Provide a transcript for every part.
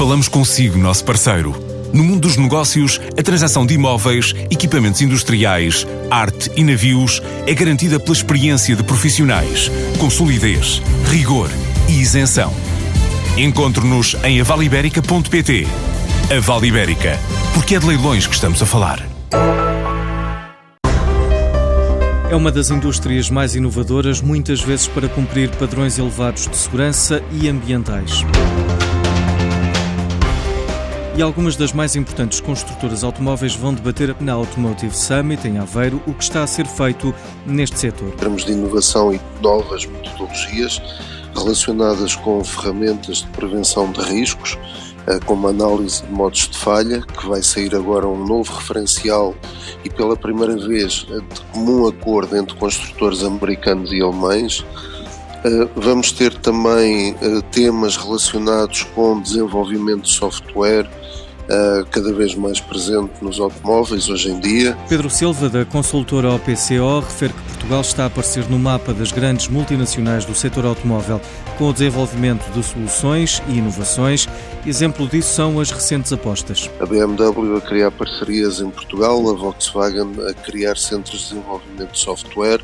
Falamos consigo, nosso parceiro. No mundo dos negócios, a transação de imóveis, equipamentos industriais, arte e navios é garantida pela experiência de profissionais, com solidez, rigor e isenção. Encontre-nos em avaliberica.pt. A Vale Ibérica, porque é de leilões que estamos a falar. É uma das indústrias mais inovadoras, muitas vezes para cumprir padrões elevados de segurança e ambientais. E algumas das mais importantes construtoras automóveis vão debater na Automotive Summit em Aveiro o que está a ser feito neste setor. Em termos de inovação e novas metodologias relacionadas com ferramentas de prevenção de riscos, eh, como análise de modos de falha, que vai sair agora um novo referencial e pela primeira vez eh, de comum acordo entre construtores americanos e alemães. Eh, vamos ter também temas relacionados com desenvolvimento de software, cada vez mais presente nos automóveis hoje em dia. Pedro Silva, da consultora OPCO, refere que Portugal está a aparecer no mapa das grandes multinacionais do setor automóvel, com o desenvolvimento de soluções e inovações. Exemplo disso são as recentes apostas. A BMW a criar parcerias em Portugal, a Volkswagen a criar centros de desenvolvimento de software,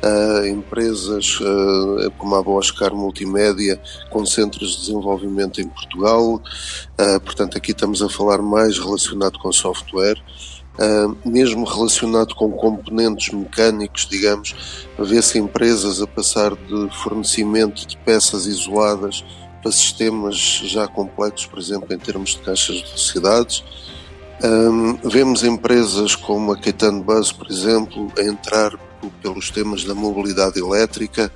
Uh, empresas uh, como a Boscar Multimédia com centros de desenvolvimento em Portugal, uh, portanto aqui estamos a falar mais relacionado com software, mesmo relacionado com componentes mecânicos, digamos, vê-se empresas a passar de fornecimento de peças isoladas para sistemas já complexos, por exemplo, em termos de caixas de velocidades. vemos empresas como a Caetano Bus, por exemplo, a entrar pelos temas da mobilidade elétrica,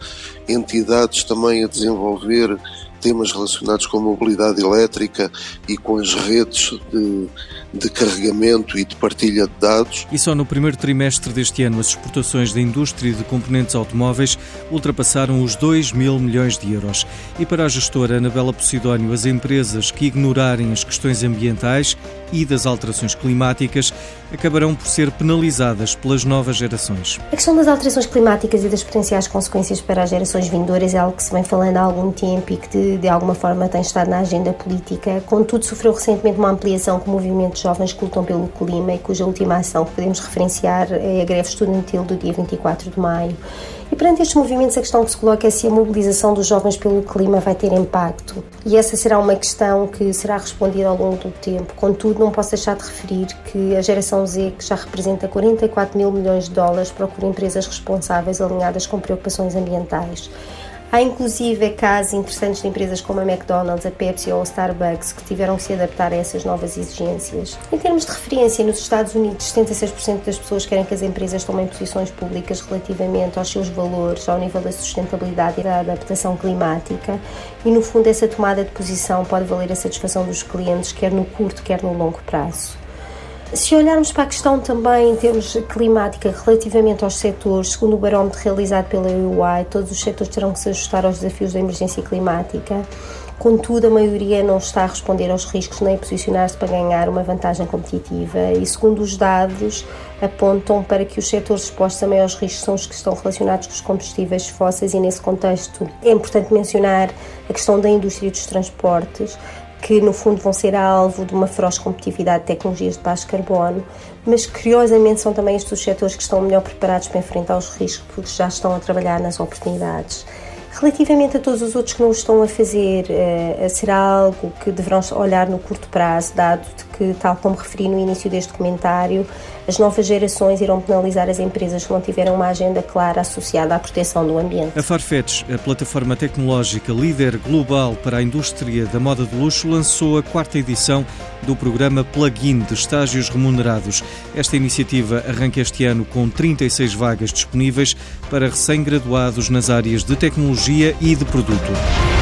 entidades também a desenvolver temas relacionados com a mobilidade elétrica e com as redes de, de carregamento e de partilha de dados. E só no primeiro trimestre deste ano, as exportações da indústria de componentes automóveis ultrapassaram os 2 mil milhões de euros. E para a gestora Anabela Posidónio, as empresas que ignorarem as questões ambientais e das alterações climáticas acabarão por ser penalizadas pelas novas gerações. A questão das alterações climáticas e das potenciais consequências para as gerações vindouras é algo que se vem falando há algum tempo e que de, de alguma forma tem estado na agenda política. Contudo, sofreu recentemente uma ampliação com movimentos jovens que lutam pelo clima e cuja última ação que podemos referenciar é a greve estudantil do dia 24 de maio. E perante estes movimentos, a questão que se coloca é se a mobilização dos jovens pelo clima vai ter impacto. E essa será uma questão que será respondida ao longo do tempo. Contudo, não posso deixar de referir que a geração Z, que já representa 44 mil milhões de dólares, procura empresas responsáveis alinhadas com preocupações ambientais. Há inclusive casos interessantes de empresas como a McDonald's, a Pepsi ou a Starbucks que tiveram que se adaptar a essas novas exigências. Em termos de referência, nos Estados Unidos, 76% das pessoas querem que as empresas tomem posições públicas relativamente aos seus valores, ao nível da sustentabilidade e da adaptação climática, e no fundo essa tomada de posição pode valer a satisfação dos clientes, quer no curto, quer no longo prazo. Se olharmos para a questão também em termos climática relativamente aos setores, segundo o barómetro realizado pela UI, todos os setores terão que se ajustar aos desafios da emergência climática. Contudo, a maioria não está a responder aos riscos nem a posicionar-se para ganhar uma vantagem competitiva. E segundo os dados, apontam para que os setores expostos a maiores riscos são os que estão relacionados com os combustíveis fósseis, e nesse contexto é importante mencionar a questão da indústria dos transportes que no fundo vão ser alvo de uma feroz competitividade de tecnologias de baixo carbono, mas curiosamente são também estes os setores que estão melhor preparados para enfrentar os riscos porque já estão a trabalhar nas oportunidades. Relativamente a todos os outros que não o estão a fazer, uh, será algo que deverão olhar no curto prazo, dado que, tal como referi no início deste comentário, as novas gerações irão penalizar as empresas que não tiveram uma agenda clara associada à proteção do ambiente. A Farfetch, a plataforma tecnológica líder global para a indústria da moda de luxo, lançou a quarta edição do programa Plugin de estágios remunerados. Esta iniciativa arranca este ano com 36 vagas disponíveis para recém-graduados nas áreas de tecnologia e de produto.